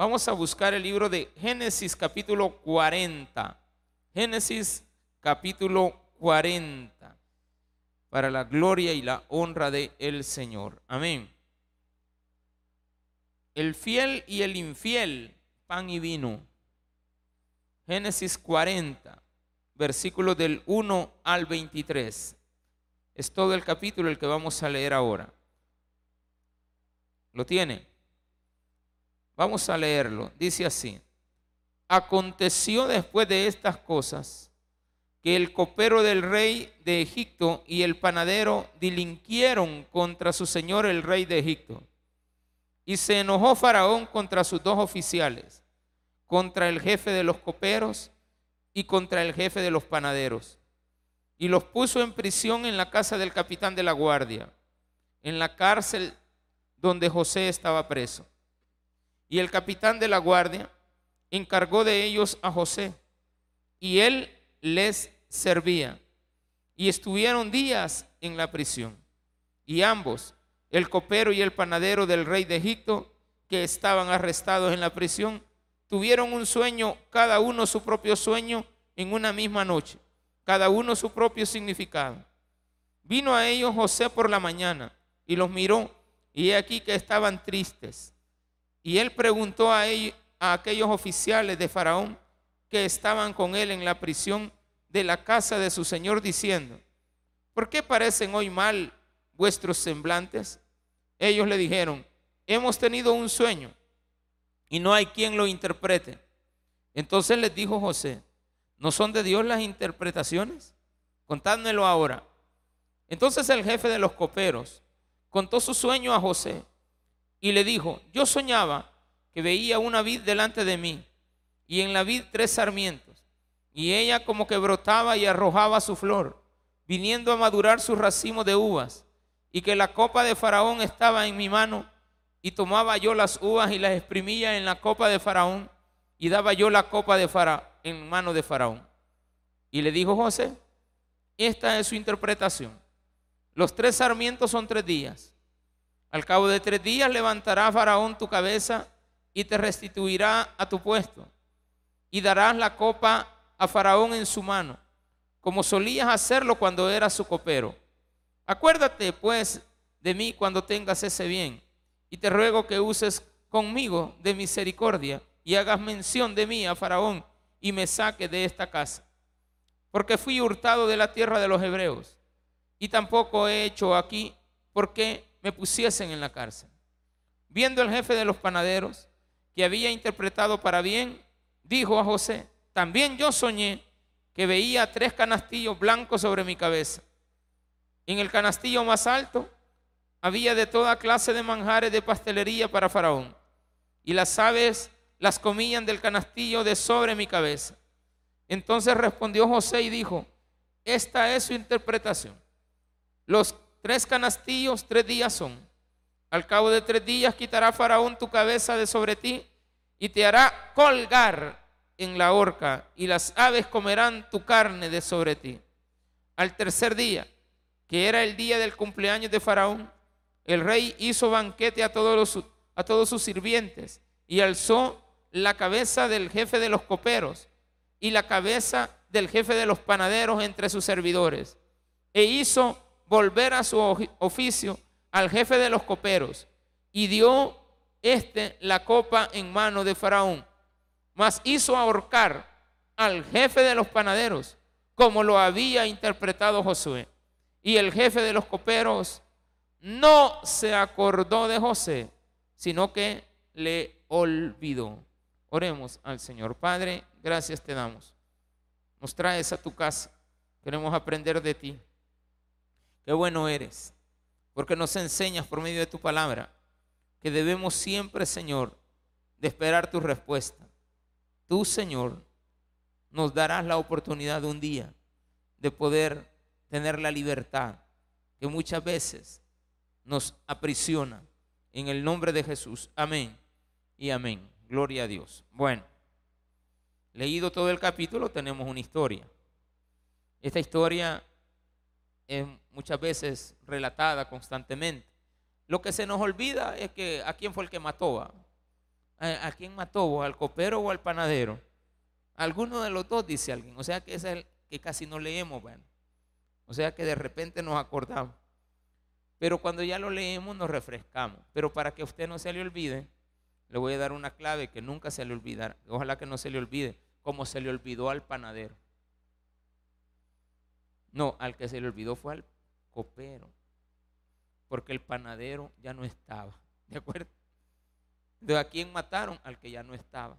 Vamos a buscar el libro de Génesis capítulo 40. Génesis capítulo 40. Para la gloria y la honra de el Señor. Amén. El fiel y el infiel, pan y vino. Génesis 40, versículos del 1 al 23. Es todo el capítulo el que vamos a leer ahora. ¿Lo tiene? Vamos a leerlo. Dice así. Aconteció después de estas cosas que el copero del rey de Egipto y el panadero delinquieron contra su señor el rey de Egipto. Y se enojó Faraón contra sus dos oficiales, contra el jefe de los coperos y contra el jefe de los panaderos. Y los puso en prisión en la casa del capitán de la guardia, en la cárcel donde José estaba preso. Y el capitán de la guardia encargó de ellos a José, y él les servía. Y estuvieron días en la prisión. Y ambos, el copero y el panadero del rey de Egipto, que estaban arrestados en la prisión, tuvieron un sueño, cada uno su propio sueño, en una misma noche, cada uno su propio significado. Vino a ellos José por la mañana y los miró y aquí que estaban tristes. Y él preguntó a, ellos, a aquellos oficiales de Faraón que estaban con él en la prisión de la casa de su señor diciendo, ¿por qué parecen hoy mal vuestros semblantes? Ellos le dijeron, hemos tenido un sueño y no hay quien lo interprete. Entonces les dijo José, ¿no son de Dios las interpretaciones? Contádmelo ahora. Entonces el jefe de los coperos contó su sueño a José y le dijo, yo soñaba que veía una vid delante de mí y en la vid tres sarmientos y ella como que brotaba y arrojaba su flor, viniendo a madurar su racimo de uvas y que la copa de Faraón estaba en mi mano y tomaba yo las uvas y las exprimía en la copa de Faraón y daba yo la copa de Faraón en mano de Faraón. Y le dijo José, esta es su interpretación. Los tres sarmientos son tres días. Al cabo de tres días levantará Faraón tu cabeza y te restituirá a tu puesto. Y darás la copa a Faraón en su mano, como solías hacerlo cuando eras su copero. Acuérdate, pues, de mí cuando tengas ese bien. Y te ruego que uses conmigo de misericordia y hagas mención de mí a Faraón y me saque de esta casa. Porque fui hurtado de la tierra de los hebreos y tampoco he hecho aquí porque me pusiesen en la cárcel. Viendo el jefe de los panaderos que había interpretado para bien, dijo a José, también yo soñé que veía tres canastillos blancos sobre mi cabeza. En el canastillo más alto había de toda clase de manjares de pastelería para Faraón, y las aves las comían del canastillo de sobre mi cabeza. Entonces respondió José y dijo, esta es su interpretación. Los tres canastillos, tres días son. Al cabo de tres días quitará Faraón tu cabeza de sobre ti y te hará colgar en la horca y las aves comerán tu carne de sobre ti. Al tercer día, que era el día del cumpleaños de Faraón, el rey hizo banquete a todos, a todos sus sirvientes y alzó la cabeza del jefe de los coperos y la cabeza del jefe de los panaderos entre sus servidores. E hizo volver a su oficio al jefe de los coperos y dio este la copa en mano de Faraón, mas hizo ahorcar al jefe de los panaderos como lo había interpretado Josué. Y el jefe de los coperos no se acordó de José, sino que le olvidó. Oremos al Señor. Padre, gracias te damos. Nos traes a tu casa. Queremos aprender de ti. Qué bueno eres, porque nos enseñas por medio de tu palabra que debemos siempre, Señor, de esperar tu respuesta. Tú, Señor, nos darás la oportunidad un día de poder tener la libertad que muchas veces nos aprisiona. En el nombre de Jesús. Amén y amén. Gloria a Dios. Bueno, leído todo el capítulo, tenemos una historia. Esta historia es muchas veces relatada constantemente. Lo que se nos olvida es que a quién fue el que mató. ¿A, quién mató? ¿Al copero o al panadero? Alguno de los dos, dice alguien. O sea que es el que casi no leemos, bueno. O sea que de repente nos acordamos. Pero cuando ya lo leemos nos refrescamos. Pero para que a usted no se le olvide, le voy a dar una clave que nunca se le olvidará. Ojalá que no se le olvide, como se le olvidó al panadero. No, al que se le olvidó fue al copero. Porque el panadero ya no estaba. ¿De acuerdo? ¿De a quién mataron? Al que ya no estaba,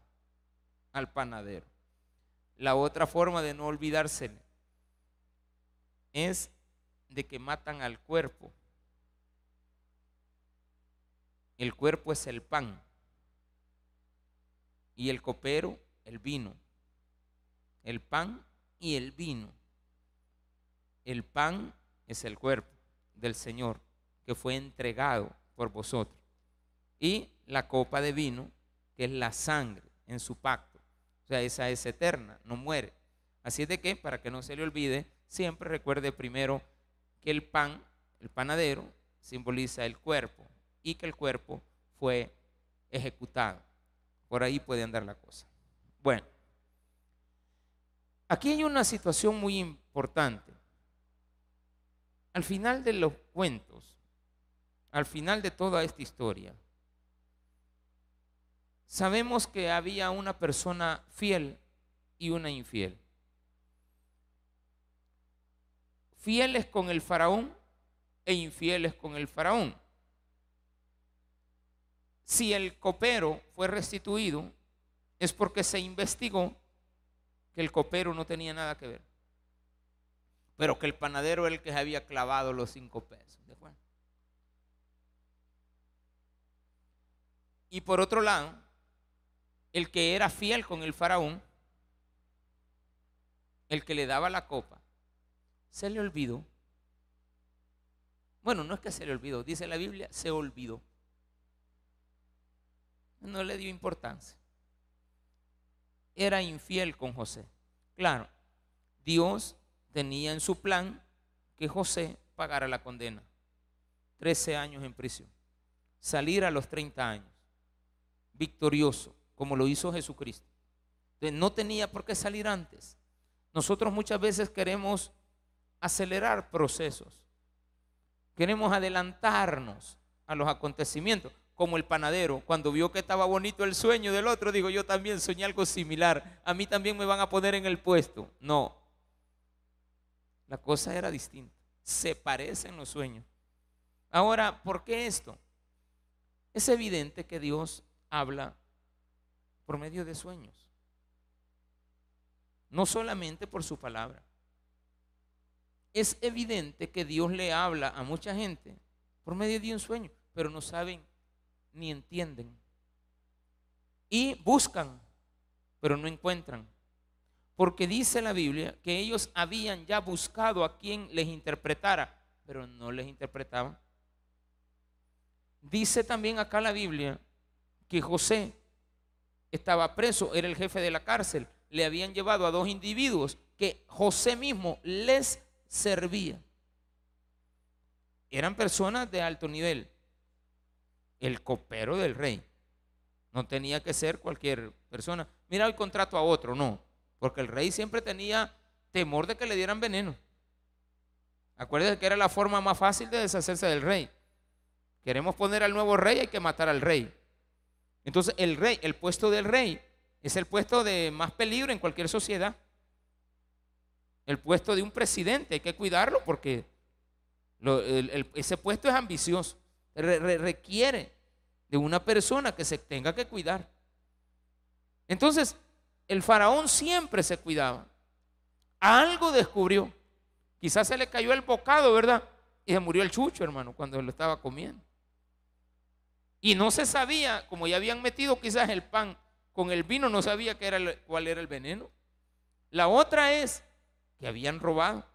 al panadero. La otra forma de no olvidársele es de que matan al cuerpo. El cuerpo es el pan y el copero el vino. El pan y el vino. El pan es el cuerpo del Señor que fue entregado por vosotros. Y la copa de vino, que es la sangre en su pacto. O sea, esa es eterna, no muere. Así es de que, para que no se le olvide, siempre recuerde primero que el pan, el panadero, simboliza el cuerpo y que el cuerpo fue ejecutado. Por ahí puede andar la cosa. Bueno, aquí hay una situación muy importante. Al final de los cuentos, al final de toda esta historia, sabemos que había una persona fiel y una infiel. Fieles con el faraón e infieles con el faraón. Si el copero fue restituido, es porque se investigó que el copero no tenía nada que ver, pero que el panadero era el que había clavado los cinco pesos. Y por otro lado, el que era fiel con el faraón, el que le daba la copa, se le olvidó. Bueno, no es que se le olvidó, dice la Biblia, se olvidó. No le dio importancia. Era infiel con José. Claro, Dios tenía en su plan que José pagara la condena. Trece años en prisión. Salir a los 30 años. Victorioso como lo hizo Jesucristo. no tenía por qué salir antes. Nosotros muchas veces queremos acelerar procesos. Queremos adelantarnos a los acontecimientos, como el panadero, cuando vio que estaba bonito el sueño del otro, dijo, yo también soñé algo similar, a mí también me van a poner en el puesto. No, la cosa era distinta, se parecen los sueños. Ahora, ¿por qué esto? Es evidente que Dios habla por medio de sueños. No solamente por su palabra. Es evidente que Dios le habla a mucha gente por medio de un sueño, pero no saben ni entienden. Y buscan, pero no encuentran. Porque dice la Biblia que ellos habían ya buscado a quien les interpretara, pero no les interpretaba. Dice también acá la Biblia que José estaba preso, era el jefe de la cárcel. Le habían llevado a dos individuos que José mismo les servía. Eran personas de alto nivel. El copero del rey. No tenía que ser cualquier persona. Mira, el contrato a otro, no. Porque el rey siempre tenía temor de que le dieran veneno. Acuérdense que era la forma más fácil de deshacerse del rey. Queremos poner al nuevo rey, hay que matar al rey. Entonces el rey, el puesto del rey, es el puesto de más peligro en cualquier sociedad. El puesto de un presidente, hay que cuidarlo porque ese puesto es ambicioso. requiere de una persona que se tenga que cuidar. Entonces, el faraón siempre se cuidaba. Algo descubrió. Quizás se le cayó el bocado, ¿verdad? Y se murió el chucho, hermano, cuando lo estaba comiendo. Y no se sabía, como ya habían metido quizás el pan con el vino, no sabía era cuál era el veneno. La otra es que habían robado.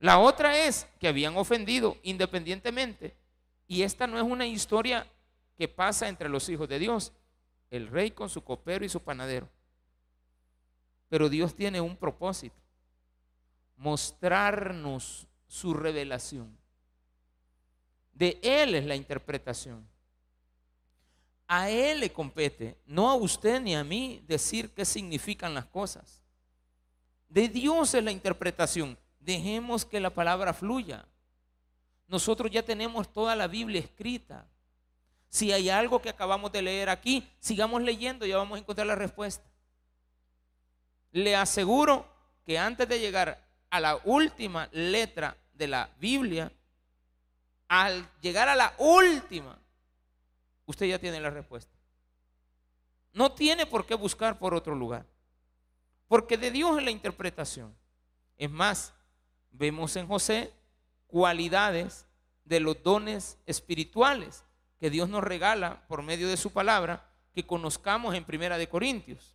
La otra es que habían ofendido independientemente. Y esta no es una historia que pasa entre los hijos de Dios. El rey con su copero y su panadero. Pero Dios tiene un propósito. Mostrarnos su revelación. De Él es la interpretación. A Él le compete, no a usted ni a mí, decir qué significan las cosas. De Dios es la interpretación. Dejemos que la palabra fluya. Nosotros ya tenemos toda la Biblia escrita. Si hay algo que acabamos de leer aquí, sigamos leyendo, ya vamos a encontrar la respuesta. Le aseguro que antes de llegar a la última letra de la Biblia, al llegar a la última, usted ya tiene la respuesta. No tiene por qué buscar por otro lugar. Porque de Dios es la interpretación. Es más, vemos en José cualidades de los dones espirituales que Dios nos regala por medio de su palabra que conozcamos en Primera de Corintios.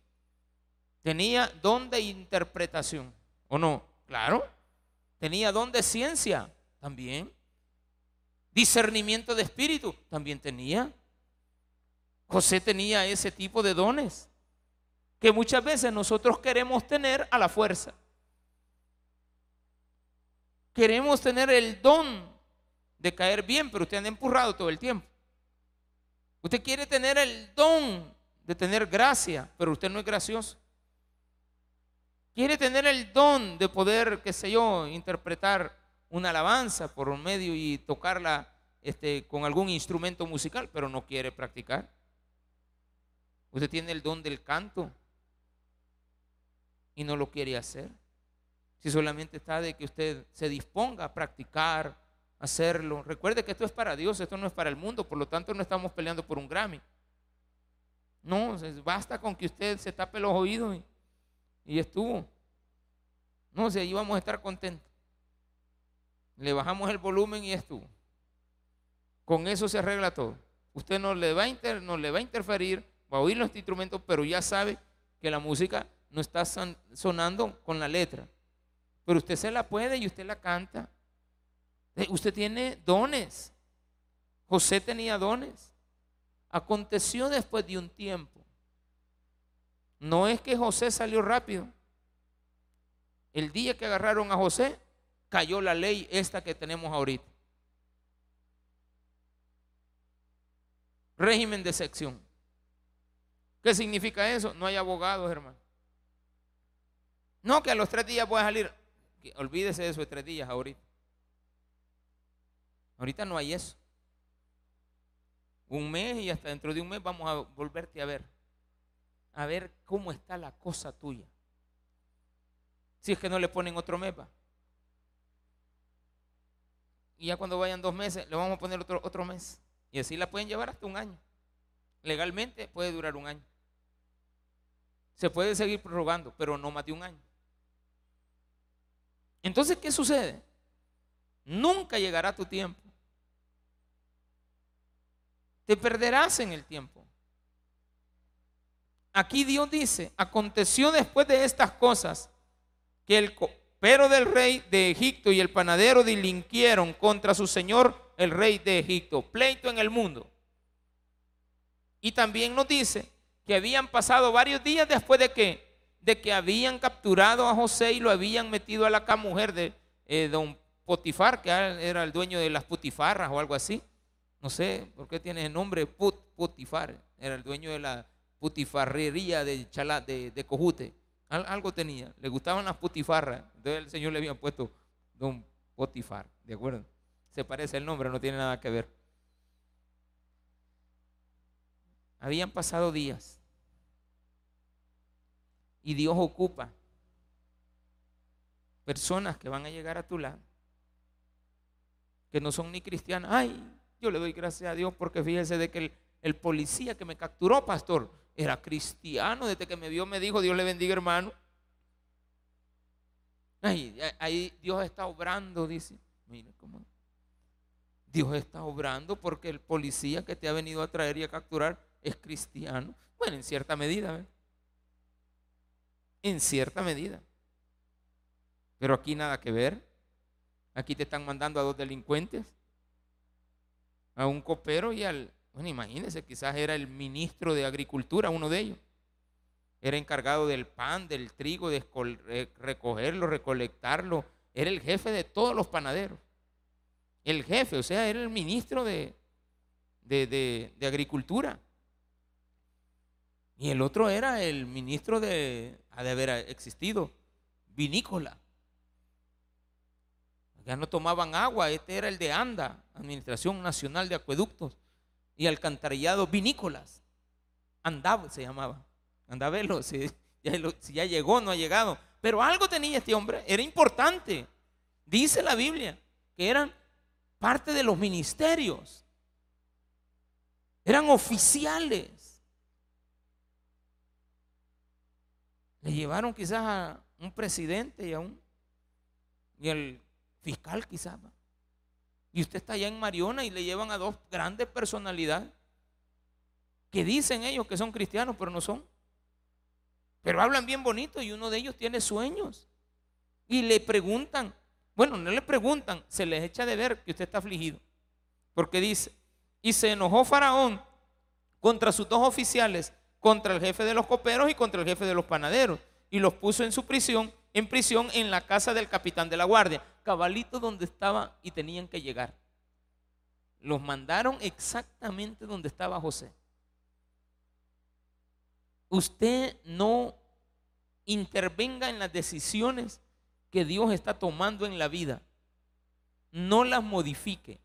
Tenía don de interpretación, ¿o no? Claro. Tenía don de ciencia, también. Discernimiento de espíritu, también tenía. José tenía ese tipo de dones que muchas veces nosotros queremos tener a la fuerza. Queremos tener el don de caer bien, pero usted anda empurrado todo el tiempo. Usted quiere tener el don de tener gracia, pero usted no es gracioso. Quiere tener el don de poder, qué sé yo, interpretar una alabanza por un medio y tocarla este, con algún instrumento musical, pero no quiere practicar. Usted tiene el don del canto y no lo quiere hacer. Si solamente está de que usted se disponga a practicar, hacerlo. Recuerde que esto es para Dios, esto no es para el mundo, por lo tanto no estamos peleando por un Grammy. No, basta con que usted se tape los oídos y, estuvo. No, sé, ahí vamos a estar contentos. Le bajamos el volumen y estuvo. Con eso se arregla todo. Usted no le va a, no le va a interferir, va a oír los instrumentos, pero ya sabe que la música no está sonando con la letra. Pero usted se la puede y usted la canta. Eh, usted tiene dones. José tenía dones. Aconteció después de un tiempo. No es que José salió rápido. El día que agarraron a José, cayó la ley esta que tenemos ahorita. Régimen de sección. ¿Qué significa eso? No hay abogados, hermano. No, que a los tres días voy a salir. Olvídese de eso de tres días ahorita. Ahorita no hay eso. Un mes y hasta dentro de un mes vamos a volverte a ver. A ver cómo está la cosa tuya. Si es que no le ponen otro mes, Y ya cuando vayan dos meses, le vamos a poner otro, otro mes. Y así la pueden llevar hasta un año. Legalmente puede durar un año. Se puede seguir prorrogando, pero no más de un año. Entonces, ¿qué sucede? Nunca llegará tu tiempo. Te perderás en el tiempo. Aquí Dios dice, aconteció después de estas cosas que el copero del rey de Egipto y el panadero delinquieron contra su señor, el rey de Egipto. Pleito en el mundo. Y también nos dice que habían pasado varios días después de que de que habían capturado a José y lo habían metido a la mujer de eh, don Potifar, que era el dueño de las putifarras o algo así. No sé por qué tiene el nombre Put, Potifar. Era el dueño de la putifarrería de, Chala, de, Cojute. algo tenía. Le gustaban las putifarras. Entonces el Señor le había puesto don Potifar. ¿De acuerdo? Se parece el nombre, no tiene nada que ver. Habían pasado días y Dios ocupa personas que van a llegar a tu lado, que no son ni cristianas. Ay, yo le doy gracias a Dios porque fíjese de que el, policía que me capturó, pastor, era cristiano. Desde que me vio me dijo, Dios le bendiga hermano. Ahí Dios está obrando, dice. Mira cómo. Dios está obrando porque el policía que te ha venido a traer y a capturar es cristiano. Bueno, en cierta medida, ¿ves? en cierta medida. Pero aquí nada que ver. Aquí te están mandando a dos delincuentes, a un copero y al, bueno, imagínense, quizás era el ministro de Agricultura, uno de ellos. Era encargado del pan, del trigo, de recogerlo, recolectarlo. Era el jefe de todos los panaderos. El jefe, o sea, era el ministro de, de, de Agricultura. Y el otro era el ministro de, ha de haber existido, vinícola. Ya no tomaban agua, este era el de ANDA, Administración Nacional de Acueductos y Alcantarillado Vinícolas. Andab se llamaba. Andabelo, si ya, si ya llegó, no ha llegado. Pero algo tenía este hombre, era importante. Dice la Biblia que eran parte de los ministerios. Eran oficiales. Le llevaron quizás a un presidente y a un y el fiscal quizás. Y usted está allá en Mariona y le llevan a dos grandes personalidades que dicen ellos que son cristianos, pero no son. Pero hablan bien bonito y uno de ellos tiene sueños. Y le preguntan, bueno, no le preguntan, se les echa de ver que usted está afligido. Porque dice, y se enojó Faraón contra sus dos oficiales, contra el jefe de los coperos y contra el jefe de los panaderos. Y los puso en su prisión, en prisión en la casa del capitán de la guardia, cabalito donde estaba y tenían que llegar. Los mandaron exactamente donde estaba José. Usted no intervenga en las decisiones que Dios está tomando en la vida. No las modifique.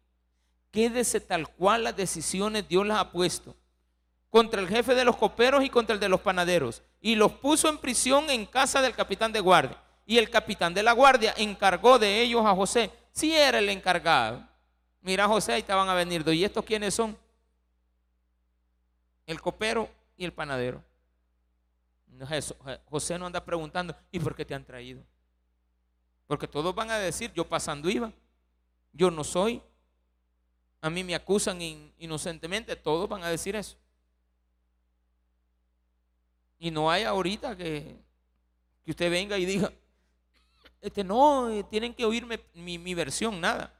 Quédese tal cual las decisiones Dios las ha puesto. Contra el jefe de los coperos y contra el de los panaderos. Y los puso en prisión en casa del capitán de guardia. Y el capitán de la guardia encargó de ellos a José. Si era el encargado. Mira José, ahí te van a venir. ¿Y estos quiénes son? El copero y el panadero. José no anda preguntando, ¿y por qué te han traído? Porque todos van a decir, yo pasando iba, yo no soy. A mí me acusan inocentemente, todos van a decir eso. Y no hay ahorita que, que usted venga y diga, este no, eh, tienen que oírme mi, mi versión, nada.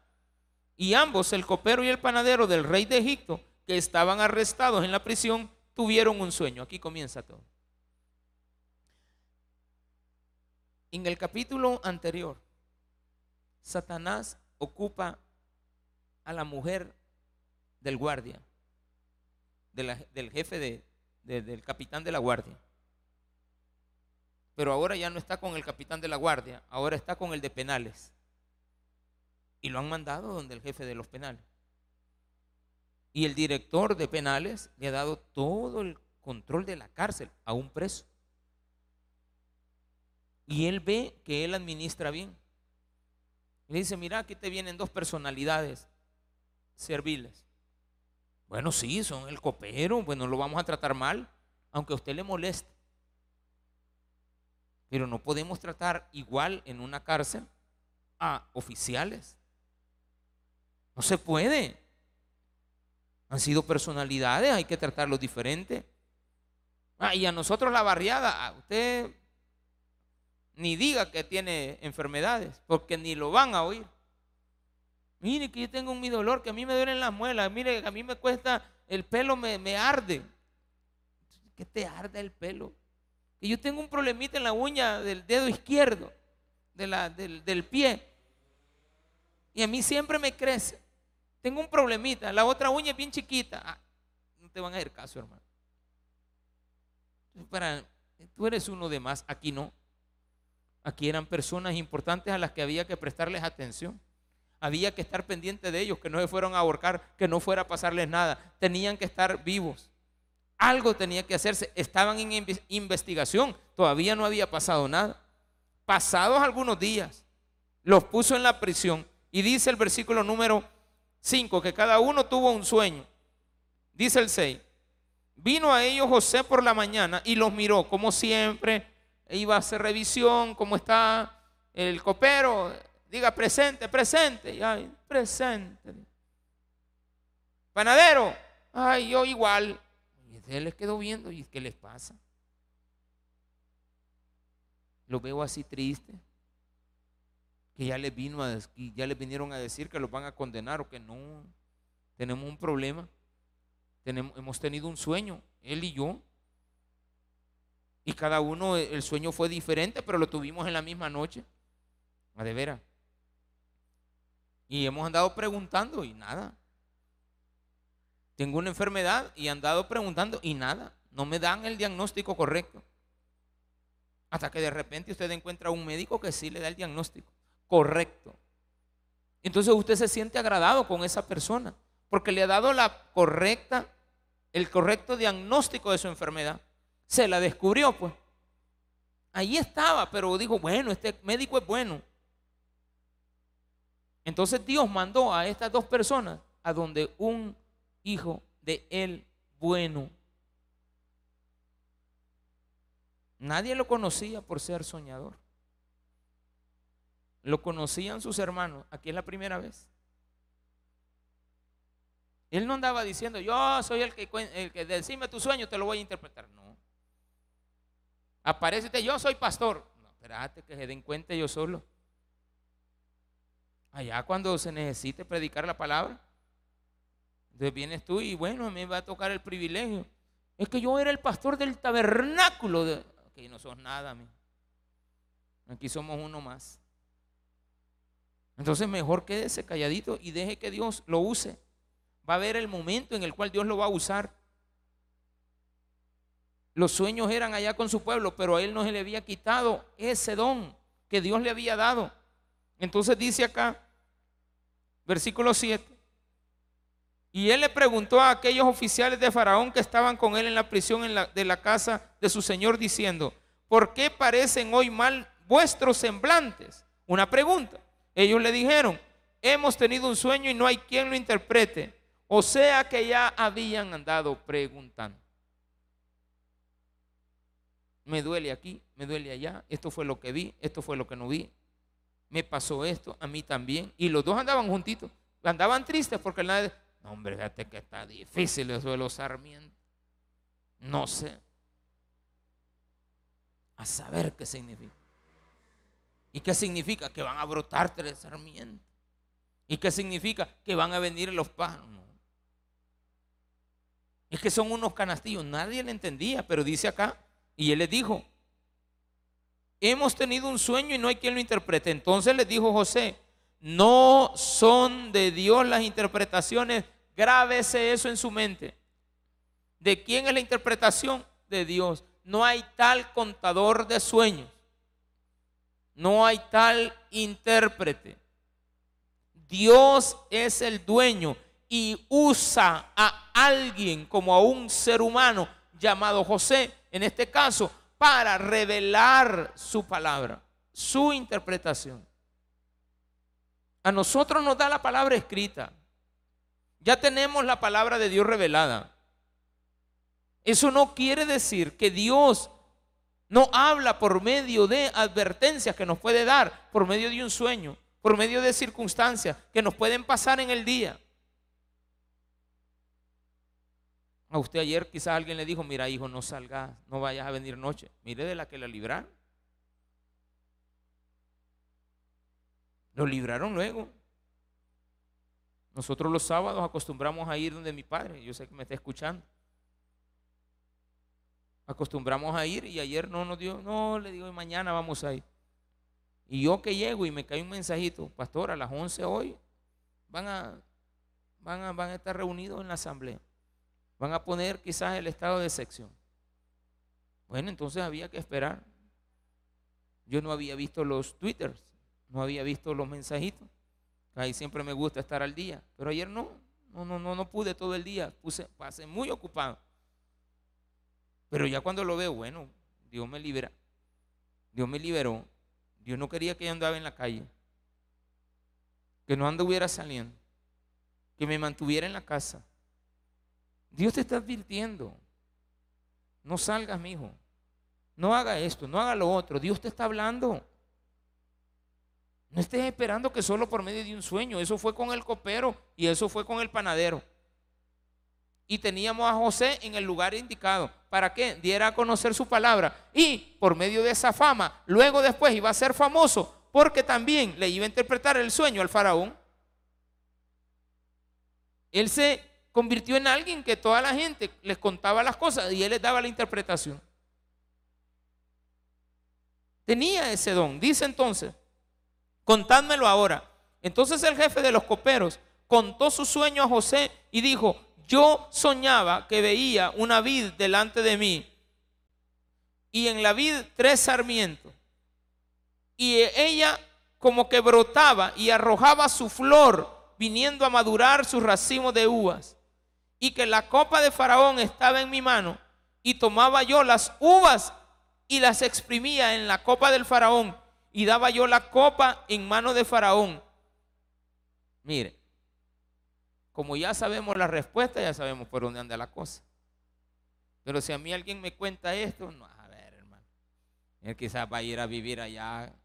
Y ambos, el copero y el panadero del rey de Egipto, que estaban arrestados en la prisión, tuvieron un sueño. Aquí comienza todo. En el capítulo anterior, Satanás ocupa a la mujer del guardia, del jefe del capitán de la guardia. Pero ahora ya no está con el capitán de la guardia, ahora está con el de penales. Y lo han mandado donde el jefe de los penales. Y el director de penales le ha dado todo el control de la cárcel a un preso. Y él ve que él administra bien. Le dice, mira, aquí te vienen dos personalidades serviles. Bueno, sí, son el copero, bueno, lo vamos a tratar mal, aunque a usted le moleste. Pero no podemos tratar igual en una cárcel a oficiales. No se puede. Han sido personalidades, hay que tratarlos diferente. Ah, y a nosotros la barriada, usted ni diga que tiene enfermedades, porque ni lo van a oír. Mire que yo tengo mi dolor, que a mí me duelen las muelas, mire que a mí me cuesta, el pelo me, arde. ¿Qué te arde el pelo? Que yo tengo un problemita en la uña del dedo izquierdo, de la, del, del pie. Y a mí siempre me crece. Tengo un problemita, la otra uña es bien chiquita. Ah, no te van a hacer caso, hermano. Para, tú eres uno de más, aquí no. Aquí eran personas importantes a las que había que prestarles atención. Había que estar pendiente de ellos, que no se fueron a ahorcar, que no fuera a pasarles nada. Tenían que estar vivos. Algo tenía que hacerse. Estaban en investigación. Todavía no había pasado nada. Pasados algunos días, los puso en la prisión. Y dice el versículo número 5, que cada uno tuvo un sueño. Dice el 6. Vino a ellos José por la mañana y los miró, como siempre iba a hacer revisión, cómo está el copero, diga presente, presente, ay, presente. Panadero, ay, yo igual. Él les quedó viendo, ¿y qué les pasa? Lo veo así triste, que ya les, vino a, ya les vinieron a decir que los van a condenar o que no. Tenemos un problema, tenemos, hemos tenido un sueño, él y yo, y cada uno, el sueño fue diferente, pero lo tuvimos en la misma noche. A de veras. Y hemos andado preguntando y nada. Tengo una enfermedad y he andado preguntando y nada. no me dan el diagnóstico correcto. Hasta que de repente usted encuentra un médico que sí le da el diagnóstico correcto. Entonces usted se siente agradado con esa persona porque le ha dado la correcta, el correcto diagnóstico de su enfermedad. Se la descubrió, pues. Ahí estaba, pero dijo, bueno, este médico es bueno. Entonces Dios mandó a estas dos personas a donde un hijo de él bueno. Nadie lo conocía por ser soñador. Lo conocían sus hermanos. Aquí es la primera vez. Él no andaba diciendo, yo soy el que, el que decime tu sueño, te lo voy a interpretar. No. Aparece yo soy pastor. No, espérate que se den cuenta yo solo. Allá cuando se necesite predicar la palabra, entonces vienes tú y bueno, me va a tocar el privilegio. Es que yo era el pastor del tabernáculo. De... No sos nada, mí. Aquí somos uno más. Entonces mejor quédese calladito y deje que Dios lo use. Va a haber el momento en el cual Dios lo va a usar. Los sueños eran allá con su pueblo, pero a él no se le había quitado ese don que Dios le había dado. Entonces dice acá, versículo 7. Y él le preguntó a aquellos oficiales de Faraón que estaban con él en la prisión de la casa de su señor, diciendo, ¿por qué parecen hoy mal vuestros semblantes? Una pregunta. Ellos le dijeron, hemos tenido un sueño y no hay quien lo interprete. O sea que ya habían andado preguntando. Me duele aquí, me duele allá, esto fue lo que vi, esto fue lo que no vi me pasó esto, a mí también. Y los dos andaban juntitos. Andaban tristes porque nadie... No, hombre, fíjate que está difícil eso de los sarmientos. No sé. A saber qué significa. ¿Y qué significa? Que van a brotar tres sarmientos. ¿Y qué significa? Que van a venir los pájaros. Es que son unos canastillos. Nadie le entendía, pero dice acá, y él les dijo, hemos tenido un sueño y no hay quien lo interprete. Entonces les dijo José, no son de Dios las interpretaciones, grábese eso en su mente. ¿De quién es la interpretación? De Dios. No hay tal contador de sueños. No hay tal intérprete. Dios es el dueño y usa a alguien como a un ser humano llamado José, en este caso, para revelar su palabra, su interpretación. A nosotros nos da la palabra escrita. Ya tenemos la palabra de Dios revelada. Eso no quiere decir que Dios no habla por medio de advertencias que nos puede dar, por medio de un sueño, por medio de circunstancias que nos pueden pasar en el día. A usted ayer quizás alguien le dijo, mira hijo, no salgas, no vayas a venir noche. Mire de la que la libraron. Lo libraron luego. Nosotros los sábados acostumbramos a ir donde mi padre, yo sé que me está escuchando. Acostumbramos a ir y ayer no nos dio, no, le digo, mañana vamos a ir. Y yo que llego y me cae un mensajito, pastor, a las 11 hoy van a, van a, van a estar reunidos en la asamblea. Van a poner quizás el estado de sección. Bueno, entonces había que esperar. Yo no había visto los twitters, no había visto los mensajitos. Ahí siempre me gusta estar al día, pero ayer no, no, no, no, no pude todo el día, puse, pasé muy ocupado. Pero ya cuando lo veo, bueno, Dios me libera, Dios me liberó, Dios no quería que yo andaba en la calle, que no anduviera saliendo, que me mantuviera en la casa Dios te está advirtiendo. No salgas, mi hijo. No haga esto, no haga lo otro. Dios te está hablando. No estés esperando que solo por medio de un sueño. Eso fue con el copero y eso fue con el panadero. Y teníamos a José en el lugar indicado. ¿Para qué? Diera a conocer su palabra. Y por medio de esa fama, luego después iba a ser famoso porque también le iba a interpretar el sueño al faraón. Él se convirtió en alguien que toda la gente les contaba las cosas y él les daba la interpretación. Tenía ese don. Dice entonces, contádmelo ahora. Entonces el jefe de los coperos contó su sueño a José y dijo, yo soñaba que veía una vid delante de mí y en la vid tres sarmientos. Y ella como que brotaba y arrojaba su flor viniendo a madurar su racimo de uvas. Y que la copa de Faraón estaba en mi mano y tomaba yo las uvas y las exprimía en la copa del Faraón y daba yo la copa en mano de Faraón. Mire, como ya sabemos la respuesta, ya sabemos por dónde anda la cosa. Pero si a mí alguien me cuenta esto, no, a ver, hermano. Él quizás va a ir a vivir allá,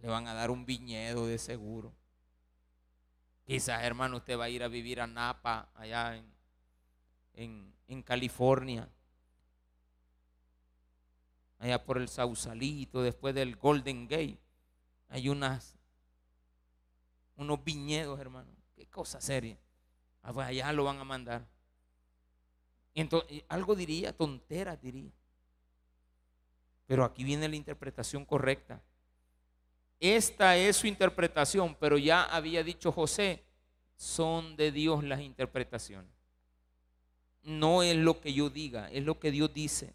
le van a dar un viñedo de seguro. Quizás, hermano, usted va a ir a vivir a Napa, allá en, en California allá por el Sausalito, después del Golden Gate, hay unas, unos viñedos, hermano. Qué cosa seria. Ah, pues allá lo van a mandar. entonces, algo diría, tonteras diría. Pero aquí viene la interpretación correcta. Esta es su interpretación, pero ya había dicho José, son de Dios las interpretaciones. No es lo que yo diga, es lo que Dios dice.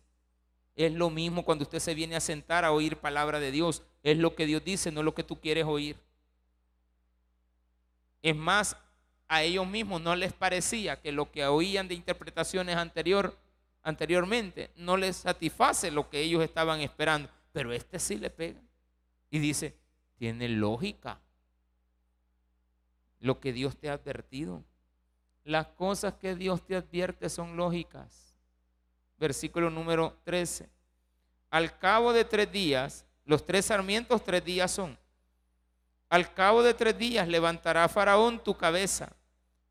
Es lo mismo cuando usted se viene a sentar a oír palabra de Dios. Es lo que Dios dice, no lo que tú quieres oír. Es más, a ellos mismos no les parecía que lo que oían de interpretaciones anterior, anteriormente no les satisface lo que ellos estaban esperando. Pero este sí le pega. Y dice, tiene lógica lo que Dios te ha advertido. Las cosas que Dios te advierte son lógicas versículo número 13. Al cabo de tres días, los tres sarmientos tres días son. Al cabo de tres días levantará Faraón tu cabeza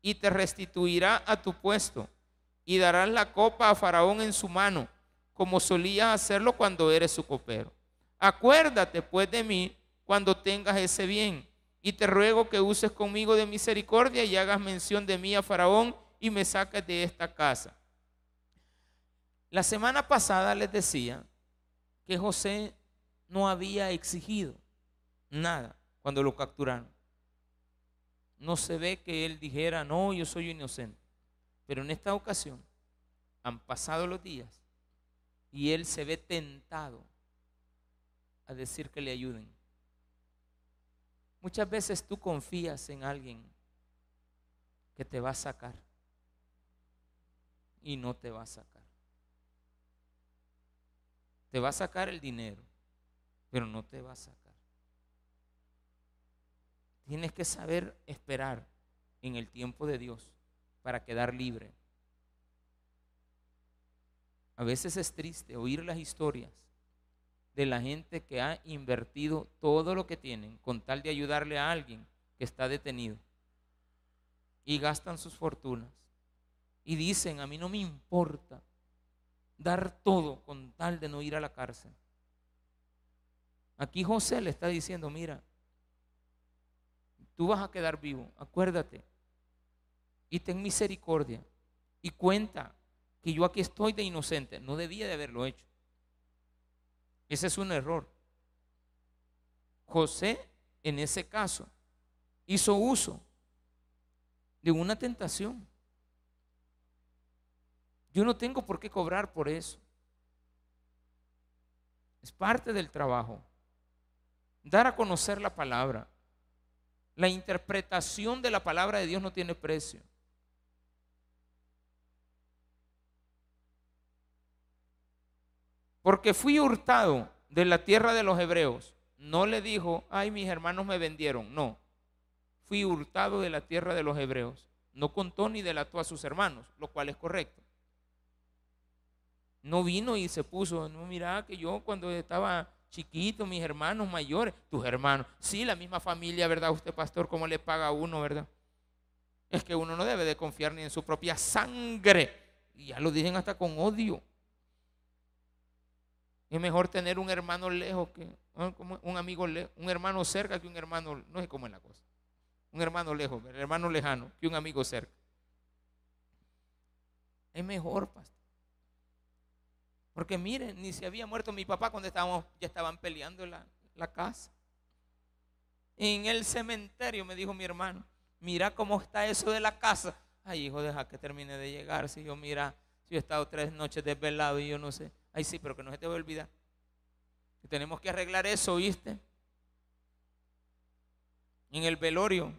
y te restituirá a tu puesto y darás la copa a Faraón en su mano, como solías hacerlo cuando eres su copero. Acuérdate pues de mí cuando tengas ese bien y te ruego que uses conmigo de misericordia y hagas mención de mí a Faraón y me saques de esta casa la semana pasada les decía que José no había exigido nada cuando lo capturaron. No se ve que él dijera, no, yo soy inocente. Pero en esta ocasión han pasado los días y él se ve tentado a decir que le ayuden. Muchas veces tú confías en alguien que te va a sacar y no te va a sacar. Te va a sacar el dinero, pero no te va a sacar. Tienes que saber esperar en el tiempo de Dios para quedar libre. A veces es triste oír las historias de la gente que ha invertido todo lo que tienen con tal de ayudarle a alguien que está detenido. Y gastan sus fortunas. Y dicen, a mí no me importa dar todo con tal de no ir a la cárcel. Aquí José le está diciendo, mira, tú vas a quedar vivo, acuérdate, y ten misericordia, y cuenta que yo aquí estoy de inocente, no debía de haberlo hecho. Ese es un error. José, en ese caso, hizo uso de una tentación. Yo no tengo por qué cobrar por eso. Es parte del trabajo. Dar a conocer la palabra. La interpretación de la palabra de Dios no tiene precio. Porque fui hurtado de la tierra de los hebreos. No le dijo, ay, mis hermanos me vendieron. No. Fui hurtado de la tierra de los hebreos. No contó ni delató a sus hermanos, lo cual es correcto no vino y se puso, no, mira que yo cuando estaba chiquito, mis hermanos mayores, tus hermanos, sí, la misma familia, ¿verdad? Usted, pastor, ¿cómo le paga a uno, verdad? Es que uno no debe de confiar ni en su propia sangre. Y ya lo dicen hasta con odio. Es mejor tener un hermano lejos que un amigo un hermano cerca que un hermano, no sé cómo es la cosa. Un hermano lejos, un hermano lejano que un amigo cerca. Es mejor, pastor. Porque miren, ni se había muerto mi papá cuando estábamos, ya estaban peleando en la, casa. En el cementerio me dijo mi hermano, mira cómo está eso de la casa. Ay, hijo, deja que termine de llegar. Si yo, mira, si yo he estado tres noches desvelado y yo no sé. Ay, sí, pero que no se te va a olvidar. tenemos que arreglar eso, ¿viste? En el velorio,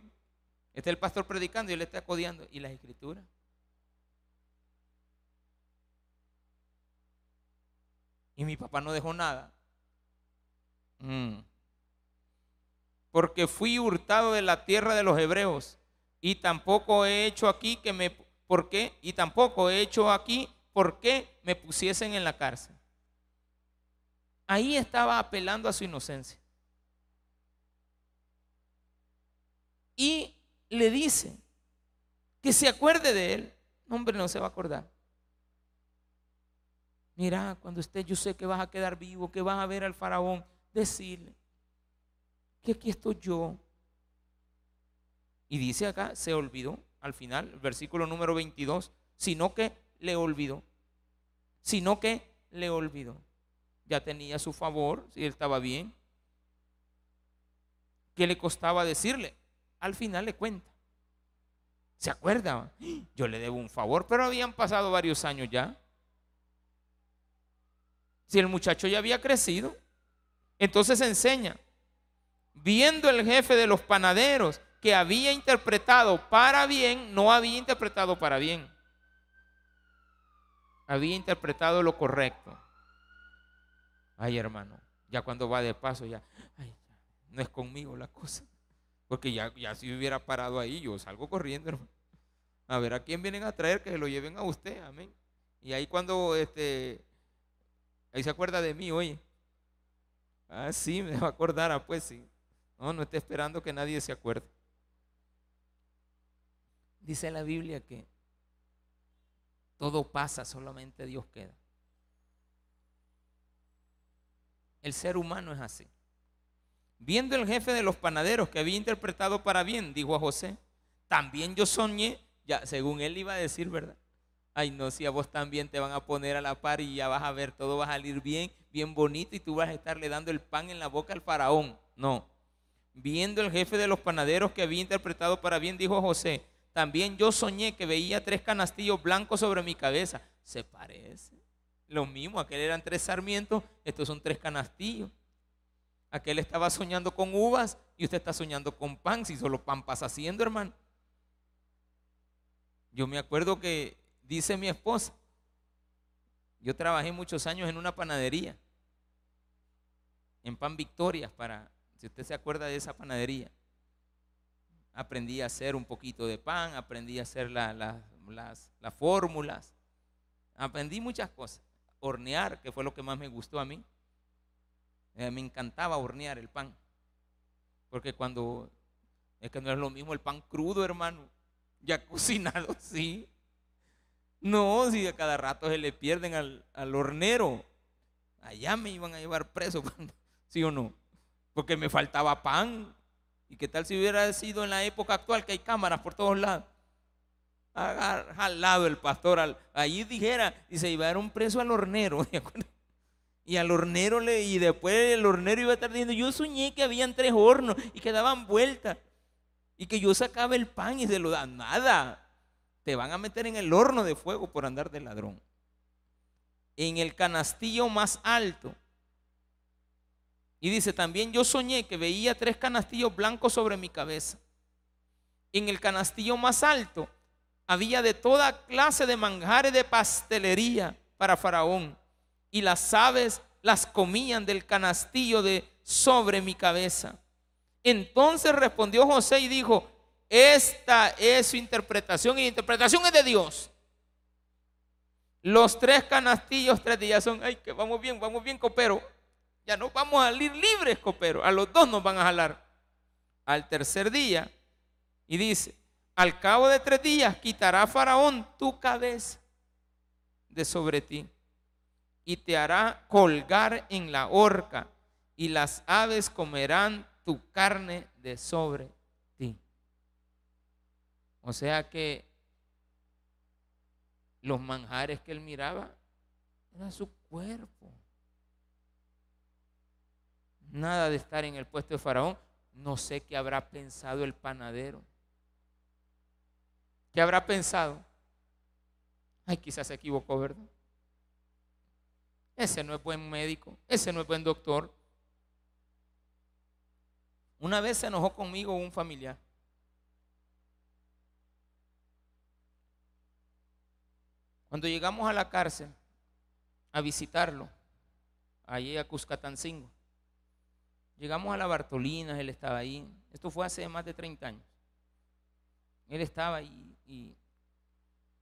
está el pastor predicando y él está codiando. ¿Y las escrituras? Y mi papá no dejó nada. Mm. Porque fui hurtado de la tierra de los hebreos y tampoco he hecho aquí que me, ¿por qué? Y tampoco he hecho aquí por qué me pusiesen en la cárcel. Ahí estaba apelando a su inocencia. Y le dice que se acuerde de él. hombre, no se va a acordar. Mira, cuando esté, yo sé que vas a quedar vivo, que vas a ver al faraón. Decirle que aquí estoy yo. Y dice acá, se olvidó al final, versículo número 22, sino que le olvidó. Sino que le olvidó. Ya tenía su favor, si él estaba bien. ¿Qué le costaba decirle? Al final le cuenta. ¿Se acuerda? Yo le debo un favor, pero habían pasado varios años ya. Si el muchacho ya había crecido, entonces enseña, viendo el jefe de los panaderos que había interpretado para bien, no había interpretado para bien. Había interpretado lo correcto. Ay, hermano, ya cuando va de paso, ya, no es conmigo la cosa. Porque ya, ya si hubiera parado ahí, yo salgo corriendo, hermano. A ver a quién vienen a traer, que se lo lleven a usted, amén. Y ahí cuando, este, ahí se acuerda de mí, oye. Ah, sí, me va a acordar, ah, pues sí. No, no esté esperando que nadie se acuerde. Dice la Biblia que todo pasa, solamente Dios queda. El ser humano es así. Viendo el jefe de los panaderos que había interpretado para bien, dijo a José, también yo soñé, ya según él iba a decir, ¿verdad? Ay, no, si a vos también te van a poner a la par y ya vas a ver, todo va a salir bien, bien bonito y tú vas a estarle dando el pan en la boca al faraón. No. Viendo el jefe de los panaderos que había interpretado para bien, dijo José, también yo soñé que veía tres canastillos blancos sobre mi cabeza. Se parece. Lo mismo, aquel eran tres sarmientos, estos son tres canastillos. Aquel estaba soñando con uvas y usted está soñando con pan, si solo pan pasa haciendo, hermano. Yo me acuerdo que dice mi esposa, yo trabajé muchos años en una panadería, en Pan Victorias, para, si usted se acuerda de esa panadería aprendí a hacer un poquito de pan, aprendí a hacer las, fórmulas, aprendí muchas cosas. Hornear, que fue lo que más me gustó a mí. Eh, me encantaba hornear el pan. Porque cuando, es que no es lo mismo el pan crudo, hermano, ya cocinado, sí. No, si a cada rato se le pierden al, al hornero. Allá me iban a llevar preso, ¿sí o no? Porque me faltaba pan. ¿Y qué tal si hubiera sido en la época actual que hay cámaras por todos lados? Al lado el pastor, al, allí dijera, y se llevaron preso al hornero. Y al hornero le, y después el hornero iba a estar diciendo, yo soñé que habían tres hornos y que daban vueltas. Y que yo sacaba el pan y se lo dan. Nada. Te van a meter en el horno de fuego por andar de ladrón. En el canastillo más alto y dice, también yo soñé que veía tres canastillos blancos sobre mi cabeza. En el canastillo más alto había de toda clase de manjares de pastelería para Faraón. Y las aves las comían del canastillo de sobre mi cabeza. Entonces respondió José y dijo, esta es su interpretación y la interpretación es de Dios. Los tres canastillos, tres días son, ay, que vamos bien, vamos bien, copero ya no vamos a salir libres, copero. A los dos nos van a jalar. Al tercer día, y dice, al cabo de tres días quitará Faraón tu cabeza de sobre ti y te hará colgar en la horca y las aves comerán tu carne de sobre. O sea que los manjares que él miraba era su cuerpo nada de estar en el puesto de Faraón. No sé qué habrá pensado el panadero. ¿Qué habrá pensado? Ay, quizás se equivocó, ¿verdad? Ese no es buen médico, ese no es buen doctor. Una vez se enojó conmigo un familiar. Cuando llegamos a la cárcel a visitarlo, allí a Cuscatancingo, llegamos a la Bartolina, él estaba ahí. Esto fue hace más de 30 años. Él estaba ahí y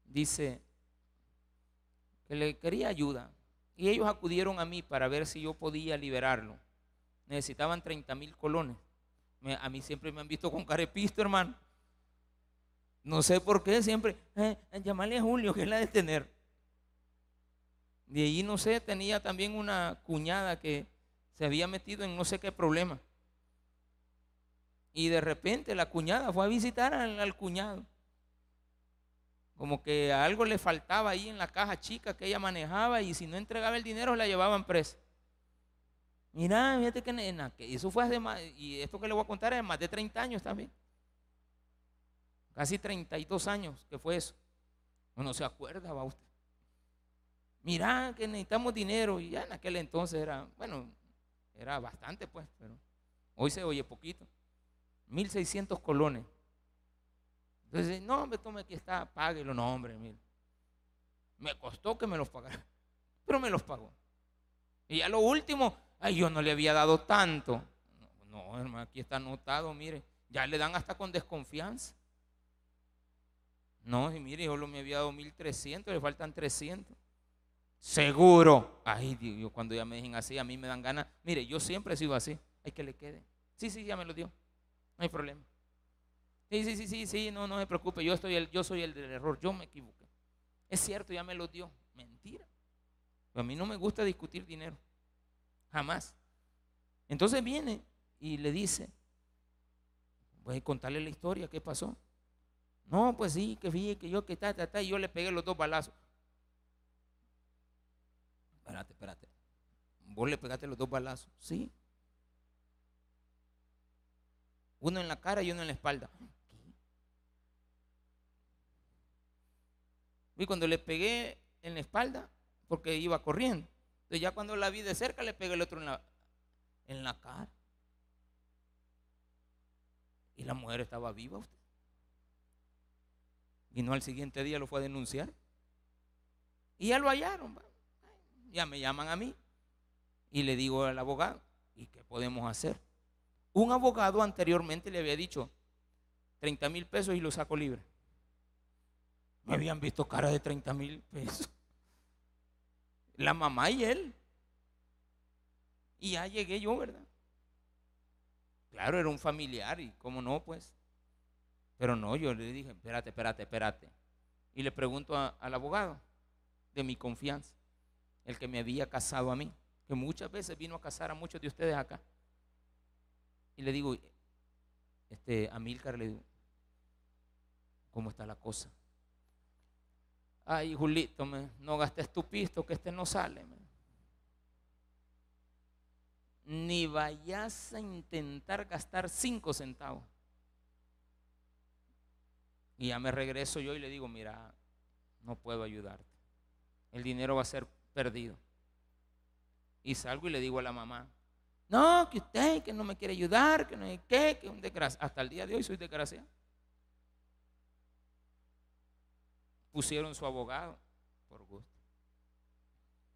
dice que le quería ayuda. Y ellos acudieron a mí para ver si yo podía liberarlo. Necesitaban 30 mil colones. a mí siempre me han visto con carepisto, hermano. No sé por qué, siempre, eh, llamarle a Julio, que es la de tener. De ahí, no sé, tenía también una cuñada que se había metido en no sé qué problema. Y de repente la cuñada fue a visitar al, cuñado. Como que algo le faltaba ahí en la caja chica que ella manejaba y si no entregaba el dinero la llevaban presa. Mira, fíjate que, nena, que eso fue hace más, y esto que le voy a contar es más de 30 años también. Casi 32 años que fue eso. No se acuerda, va usted. Mira, que necesitamos dinero. Y ya en aquel entonces era, bueno, era bastante pues, pero hoy se oye poquito. 1600 colones. Entonces, no, hombre, tome aquí está, páguelo. No, hombre, mire. Me costó que me los pagara, pero me los pagó. Y ya lo último, ay, yo no le había dado tanto. No hermano, aquí está anotado, mire. Ya le dan hasta con desconfianza. No, y mire, yo lo me había dado 1300, le faltan 300. Seguro. Ay, Dios, cuando ya me dejen así, a mí me dan ganas. Mire, yo siempre he sido así. Hay que le quede. Sí, sí, ya me lo dio. No hay problema. Sí, sí, sí, sí, sí, no, no se preocupe. Yo, estoy el, yo soy el del error. Yo me equivoqué. Es cierto, ya me lo dio. Mentira. a mí no me gusta discutir dinero. Jamás. Entonces viene y le dice, voy a contarle la historia, ¿qué pasó? No, pues sí, que fíjate que yo que está, y yo le pegué los dos balazos. Espérate, espérate. Vos le pegaste los dos balazos. Sí. Uno en la cara y uno en la espalda. Y cuando le pegué en la espalda, porque iba corriendo. Entonces ya cuando la vi de cerca, le pegué el otro en la, en la cara. Y la mujer estaba viva usted. Y no al siguiente día lo fue a denunciar. Y ya lo hallaron. Ya me llaman a mí. Y le digo al abogado, ¿y qué podemos hacer? Un abogado anteriormente le había dicho 30 mil pesos y lo saco libre. Me habían visto cara de 30 mil pesos. La mamá y él. Y ya llegué yo, ¿verdad? Claro, era un familiar y cómo no, pues. Pero no, yo le dije, espérate, espérate, espérate. Y le pregunto al abogado de mi confianza, el que me había casado a mí, que muchas veces vino a casar a muchos de ustedes acá. Y le digo, este, a Milcar le digo, ¿cómo está la cosa? Ay, Julito, no gastes tu pisto, que este no sale. Ni vayas a intentar gastar cinco centavos. Y ya me regreso yo y le digo, mira, no puedo ayudarte. El dinero va a ser perdido. Y salgo y le digo a la mamá, no, que usted, que no me quiere ayudar, que no hay qué, que un desgraciado. Hasta el día de hoy soy desgraciado. Pusieron su abogado por gusto.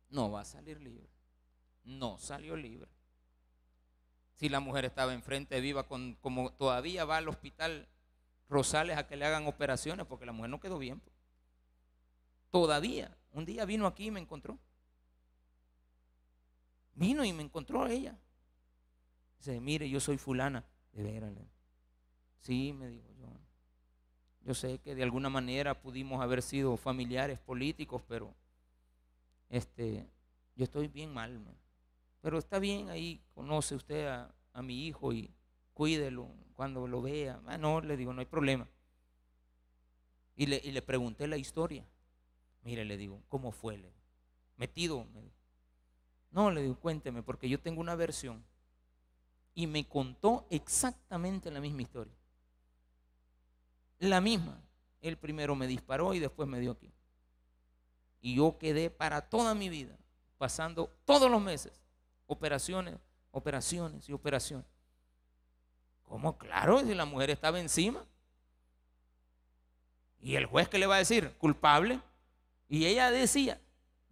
No va a salir libre. No salió libre. Si la mujer estaba enfrente viva, con, como todavía va al hospital Rosales a que le hagan operaciones porque la mujer no quedó bien. Todavía. Un día vino aquí y me encontró. Vino y me encontró ella. Dice, mire, yo soy fulana. De veras. Sí, me dijo yo. Yo sé que de alguna manera pudimos haber sido familiares políticos, pero este, yo estoy bien mal. Pero está bien ahí, conoce usted a, a mi hijo y cuídelo cuando lo vea. Ah, no, le digo, no hay problema. Y le, y le pregunté la historia. Mire, le digo, ¿cómo fue? Metido. No, le digo, cuénteme, porque yo tengo una versión. Y me contó exactamente la misma historia. La misma. Él primero me disparó y después me dio aquí. Y yo quedé para toda mi vida, pasando todos los meses, operaciones, operaciones y operaciones. ¿Cómo? Claro, si la mujer estaba encima. Y el juez que le va a decir, culpable. Y ella decía,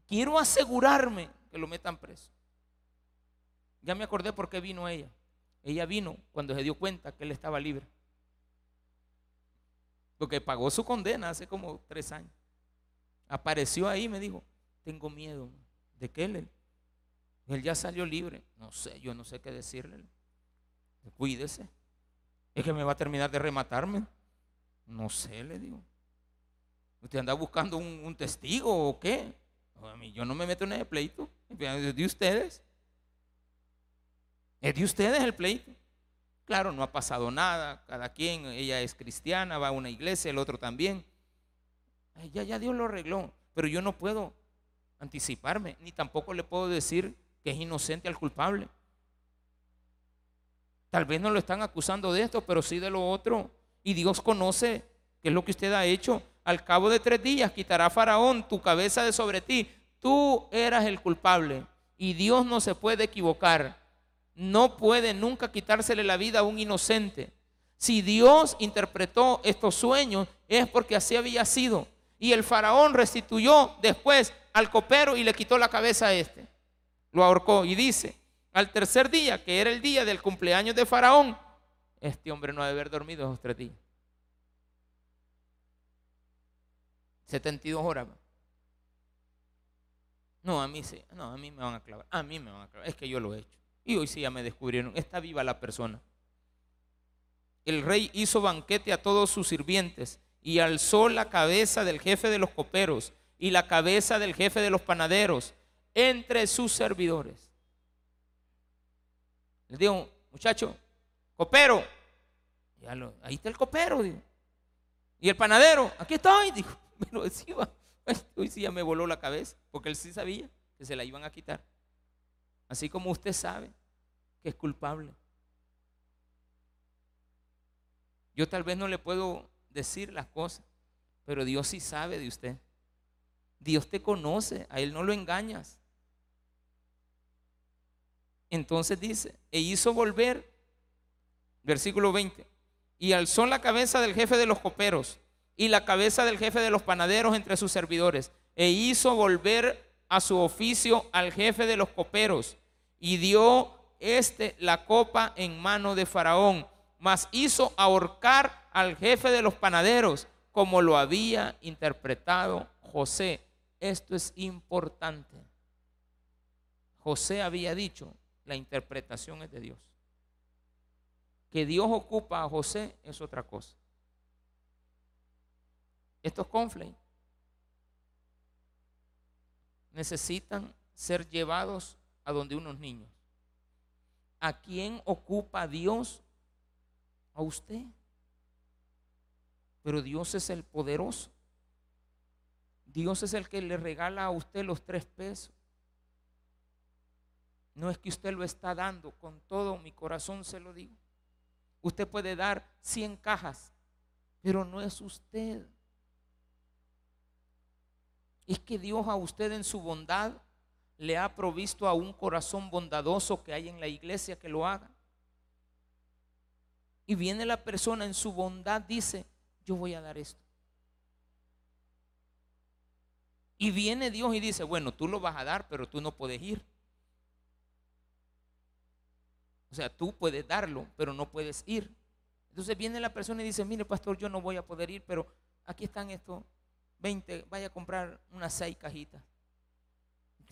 quiero asegurarme que lo metan preso. Ya me acordé por qué vino ella. Ella vino cuando se dio cuenta que él estaba libre. Porque pagó su condena hace como tres años. Apareció ahí y me dijo, tengo miedo. ¿De qué él? Él ya salió libre. No sé, yo no sé qué decirle. Cuídese. Es que me va a terminar de rematarme. No sé, le digo. ¿Usted anda buscando un, testigo o qué? A mí, yo no me meto en ese pleito. Es de ustedes. Es de ustedes el pleito. Claro, no ha pasado nada. Cada quien, ella es cristiana, va a una iglesia, el otro también. ya, ya Dios lo arregló. Pero yo no puedo anticiparme, ni tampoco le puedo decir que es inocente al culpable. Tal vez no lo están acusando de esto, pero sí de lo otro. Y Dios conoce qué es lo que usted ha hecho. Al cabo de tres días quitará Faraón tu cabeza de sobre ti. Tú eras el culpable. Y Dios no se puede equivocar. No puede nunca quitársele la vida a un inocente. Si Dios interpretó estos sueños es porque así había sido. Y el faraón restituyó después al copero y le quitó la cabeza a este. Lo ahorcó y dice, al tercer día, que era el día del cumpleaños de Faraón, este hombre no ha de haber dormido esos tres días. 72 horas. No, a mí sí, no, a mí me van a clavar, a mí me van a clavar, es que yo lo he hecho. Y hoy sí ya me descubrieron, está viva la persona. El rey hizo banquete a todos sus sirvientes y alzó la cabeza del jefe de los coperos y la cabeza del jefe de los panaderos entre sus servidores. Le digo, muchacho, copero. ahí está el copero. Y el panadero, aquí estoy. Dijo, me decía. Hoy sí ya me voló la cabeza, porque él sí sabía que se la iban a quitar. Así como usted sabe que es culpable. Yo tal vez no le puedo decir las cosas, pero Dios sí sabe de usted. Dios te conoce, a Él no lo engañas. Entonces dice, e hizo volver, versículo 20, y alzó la cabeza del jefe de los coperos y la cabeza del jefe de los panaderos entre sus servidores, e hizo volver a su oficio al jefe de los coperos, y dio este la copa en mano de Faraón, mas hizo ahorcar al jefe de los panaderos, como lo había interpretado José. Esto es importante. José había dicho, la interpretación es de Dios. Que Dios ocupa a José es otra cosa. Estos conflictos necesitan ser llevados a donde unos niños. ¿A quién ocupa Dios? A usted. Pero Dios es el poderoso. Dios es el que le regala a usted los tres pesos. No es que usted lo está dando, con todo mi corazón se lo digo. Usted puede dar 100 cajas, pero no es usted. Es que Dios a usted en su bondad le ha provisto a un corazón bondadoso que hay en la iglesia que lo haga. Y viene la persona en su bondad, dice, yo voy a dar esto. Y viene Dios y dice, bueno, tú lo vas a dar, pero tú no puedes ir. O sea, tú puedes darlo, pero no puedes ir. Entonces viene la persona y dice, mire pastor, yo no voy a poder ir, pero aquí están estos 20, vaya a comprar unas seis cajitas.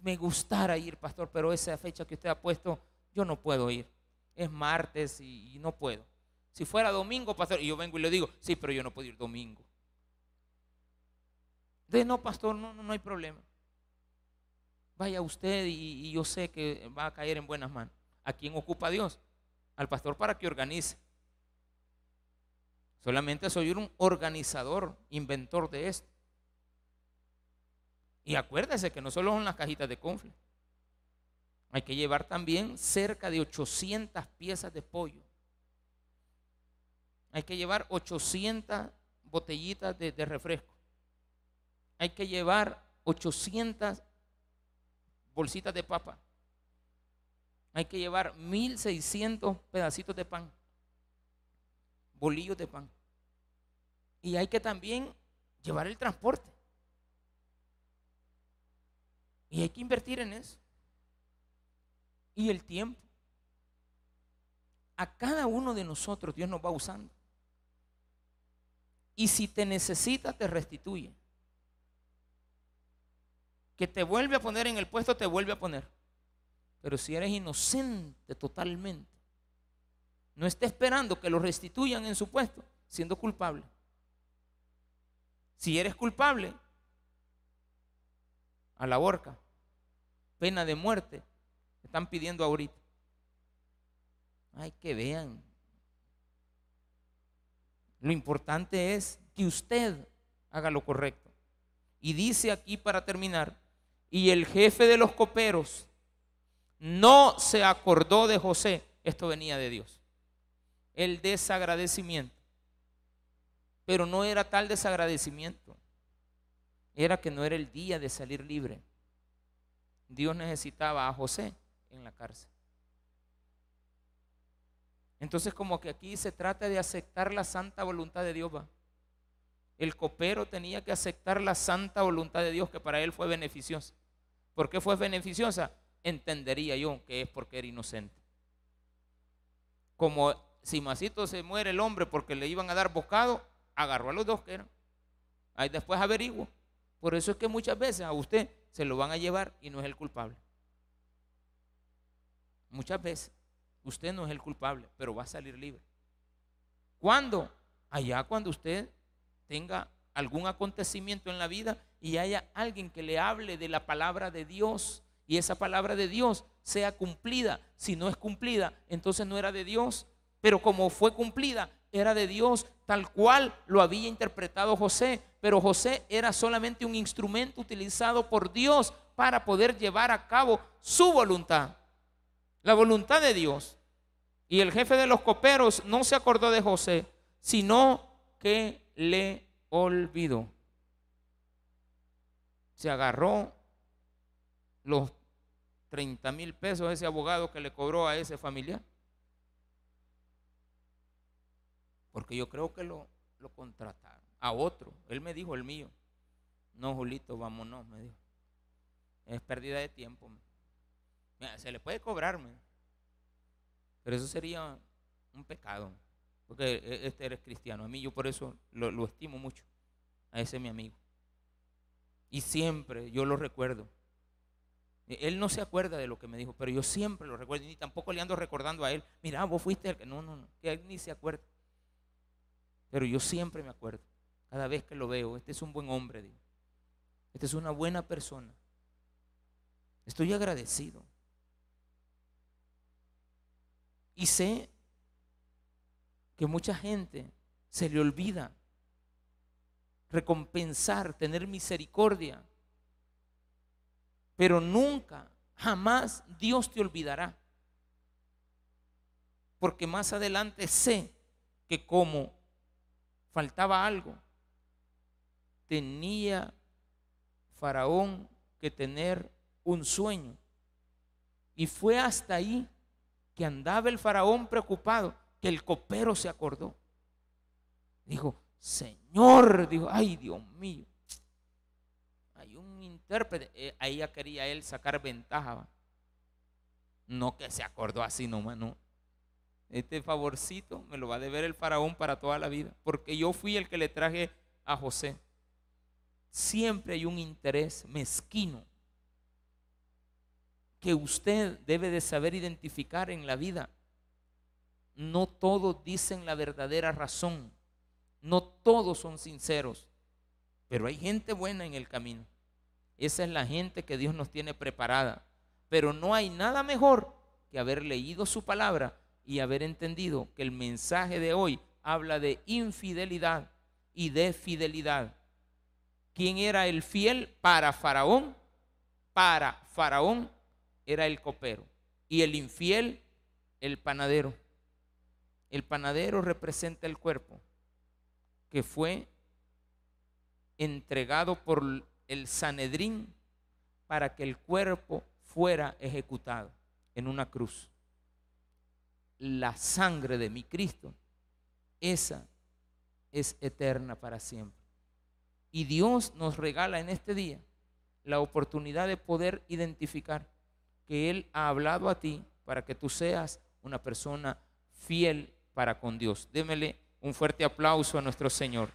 Me gustara ir, pastor, pero esa fecha que usted ha puesto, yo no puedo ir. Es martes y, no puedo. Si fuera domingo, pastor, y yo vengo y le digo, sí, pero yo no puedo ir domingo. De no, pastor, no, no, hay problema. Vaya usted y yo sé que va a caer en buenas manos. ¿A quién ocupa Dios? Al pastor para que organice. Solamente soy un organizador, inventor de esto. Y acuérdese que no solo son las cajitas de confle. Hay que llevar también cerca de 800 piezas de pollo. Hay que llevar 800 botellitas de, de refresco. Hay que llevar 800 bolsitas de papa. Hay que llevar 1600 pedacitos de pan, bolillos de pan. Y hay que también llevar el transporte. Y hay que invertir en eso. Y el tiempo. A cada uno de nosotros Dios nos va usando. Y si te necesita, te restituye. Que te vuelve a poner en el puesto, te vuelve a poner. Pero si eres inocente totalmente, no esté esperando que lo restituyan en su puesto, siendo culpable. Si eres culpable, a la horca, pena de muerte, están pidiendo ahorita. Ay, que vean. Lo importante es que usted haga lo correcto. Y dice aquí para terminar, y el jefe de los coperos no se acordó de José. Esto venía de Dios. El desagradecimiento. Pero no era tal desagradecimiento. Era que no era el día de salir libre. Dios necesitaba a José en la cárcel. Entonces como que aquí se trata de aceptar la santa voluntad de Dios. El copero tenía que aceptar la santa voluntad de Dios que para él fue beneficiosa. ¿Por qué fue beneficiosa? Entendería yo que es porque era inocente. Como si Masito se muere el hombre porque le iban a dar bocado, agarró a los dos que eran. Ahí después averiguo. Por eso es que muchas veces a usted se lo van a llevar y no es el culpable. Muchas veces usted no es el culpable, pero va a salir libre. ¿Cuándo? Allá cuando usted tenga algún acontecimiento en la vida y haya alguien que le hable de la palabra de Dios y esa palabra de Dios sea cumplida. Si no es cumplida, entonces no era de Dios. Pero como fue cumplida, era de Dios tal cual lo había interpretado José. Pero José era solamente un instrumento utilizado por Dios para poder llevar a cabo su voluntad. La voluntad de Dios. Y el jefe de los coperos no se acordó de José, sino que le olvidó. Se agarró los 30 mil pesos ese abogado que le cobró a ese familiar. Porque yo creo que lo, lo contrataron. A otro. Él me dijo el mío. No, Julito, vámonos, me dijo. Es pérdida de tiempo. se le puede cobrarme. Pero eso sería un pecado. Porque e, este eres cristiano. A mí yo por eso lo, lo estimo mucho. A ese mi amigo. Y siempre yo lo recuerdo. Él no se acuerda de lo que me dijo, pero yo siempre lo recuerdo. Y tampoco le ando recordando a él. Mira, vos fuiste el que. No, no, no. Que él ni se acuerda. Pero yo siempre me acuerdo, cada vez que lo veo, este es un buen hombre, digo. Este es una buena persona. Estoy agradecido. Y sé que mucha gente se le olvida recompensar, tener misericordia. Pero nunca, jamás Dios te olvidará. Porque más adelante sé que como faltaba algo. Tenía Faraón que tener un sueño. Y fue hasta ahí que andaba el faraón preocupado, que el copero se acordó. Dijo, Señor, dijo, ay Dios mío. Hay un intérprete, eh, ahí ya quería él sacar ventaja. No que se acordó así nomás, no. Este favorcito me lo va a deber el faraón para toda la vida, porque yo fui el que le traje a José. Siempre hay un interés mezquino que usted debe de saber identificar en la vida. No todos dicen la verdadera razón, no todos son sinceros, pero hay gente buena en el camino. Esa es la gente que Dios nos tiene preparada. Pero no hay nada mejor que haber leído su palabra y haber entendido que el mensaje de hoy habla de infidelidad y de fidelidad. ¿Quién era el fiel para Faraón? Para Faraón era el copero y el infiel el panadero. El panadero representa el cuerpo, que fue entregado por el Sanedrín para que el cuerpo fuera ejecutado en una cruz. La sangre de mi Cristo, esa es eterna para siempre. Y Dios nos regala en este día la oportunidad de poder identificar que Él ha hablado a ti para que tú seas una persona fiel para con Dios. Démele un fuerte aplauso a nuestro Señor.